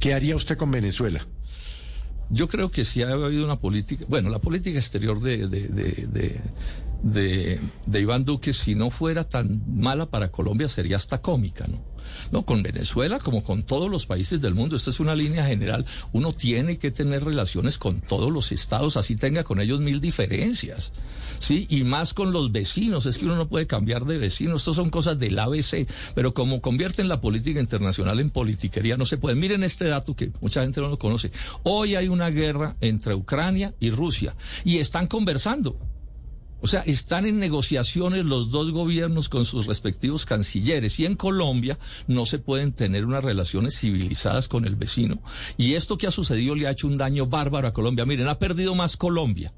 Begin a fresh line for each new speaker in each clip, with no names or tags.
¿Qué haría usted con Venezuela?
Yo creo que si ha habido una política, bueno, la política exterior de, de, de, de, de Iván Duque, si no fuera tan mala para Colombia, sería hasta cómica, ¿no? No, con Venezuela como con todos los países del mundo, esta es una línea general, uno tiene que tener relaciones con todos los estados, así tenga con ellos mil diferencias, ¿sí? Y más con los vecinos, es que uno no puede cambiar de vecinos, estas son cosas del ABC, pero como convierten la política internacional en politiquería, no se puede. Miren este dato que mucha gente no lo conoce. Hoy hay una guerra entre Ucrania y Rusia y están conversando. O sea, están en negociaciones los dos gobiernos con sus respectivos cancilleres y en Colombia no se pueden tener unas relaciones civilizadas con el vecino. Y esto que ha sucedido le ha hecho un daño bárbaro a Colombia. Miren, ha perdido más Colombia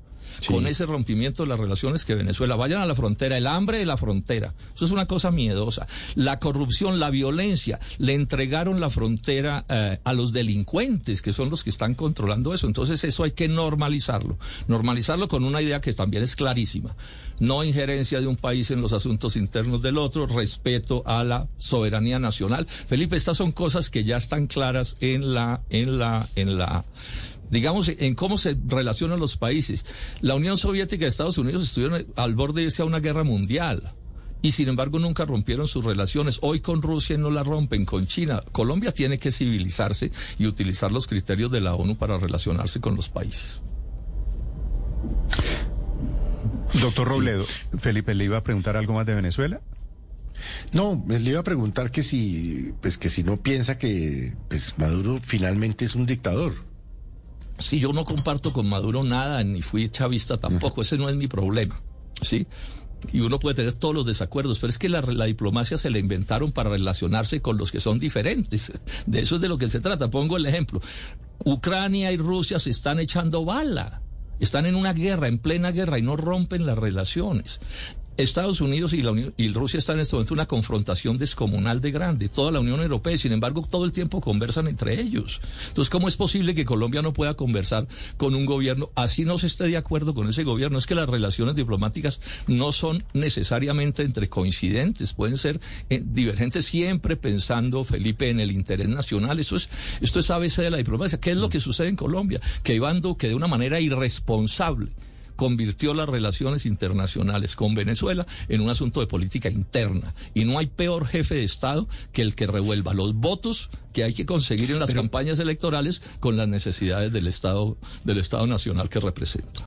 con ese rompimiento de las relaciones que Venezuela. Vayan a la frontera, el hambre de la frontera. Eso es una cosa miedosa. La corrupción, la violencia, le entregaron la frontera eh, a los delincuentes, que son los que están controlando eso. Entonces eso hay que normalizarlo. Normalizarlo con una idea que también es clarísima. No injerencia de un país en los asuntos internos del otro, respeto a la soberanía nacional. Felipe, estas son cosas que ya están claras en la, en la, en la digamos, en cómo se relacionan los países. La Unión Soviética y Estados Unidos estuvieron al borde de irse a una guerra mundial. Y sin embargo nunca rompieron sus relaciones. Hoy con Rusia no la rompen, con China. Colombia tiene que civilizarse y utilizar los criterios de la ONU para relacionarse con los países.
Doctor Robledo, Felipe, ¿le iba a preguntar algo más de Venezuela?
No, le iba a preguntar que si, pues que si no piensa que pues, Maduro finalmente es un dictador.
Sí, yo no comparto con Maduro nada, ni fui chavista tampoco, ese no es mi problema, ¿sí? Y uno puede tener todos los desacuerdos, pero es que la, la, diplomacia se la inventaron para relacionarse con los que son diferentes. De eso es de lo que se trata. Pongo el ejemplo. Ucrania y Rusia se están echando bala. Están en una guerra, en plena guerra, y no rompen las relaciones. Estados Unidos y, la Unión, y Rusia están en este momento en una confrontación descomunal de grande. Toda la Unión Europea, sin embargo, todo el tiempo conversan entre ellos. Entonces, ¿cómo es posible que Colombia no pueda conversar con un gobierno así no se esté de acuerdo con ese gobierno? Es que las relaciones diplomáticas no son necesariamente entre coincidentes, pueden ser eh, divergentes siempre pensando, Felipe, en el interés nacional. Eso es, esto es ABC de la diplomacia. ¿Qué es lo que sucede en Colombia? Que Iván Duque, de una manera irresponsable, convirtió las relaciones internacionales con Venezuela en un asunto de política interna. Y no hay peor jefe de Estado que el que revuelva los votos que hay que conseguir en las campañas electorales con las necesidades del Estado, del Estado Nacional que representa.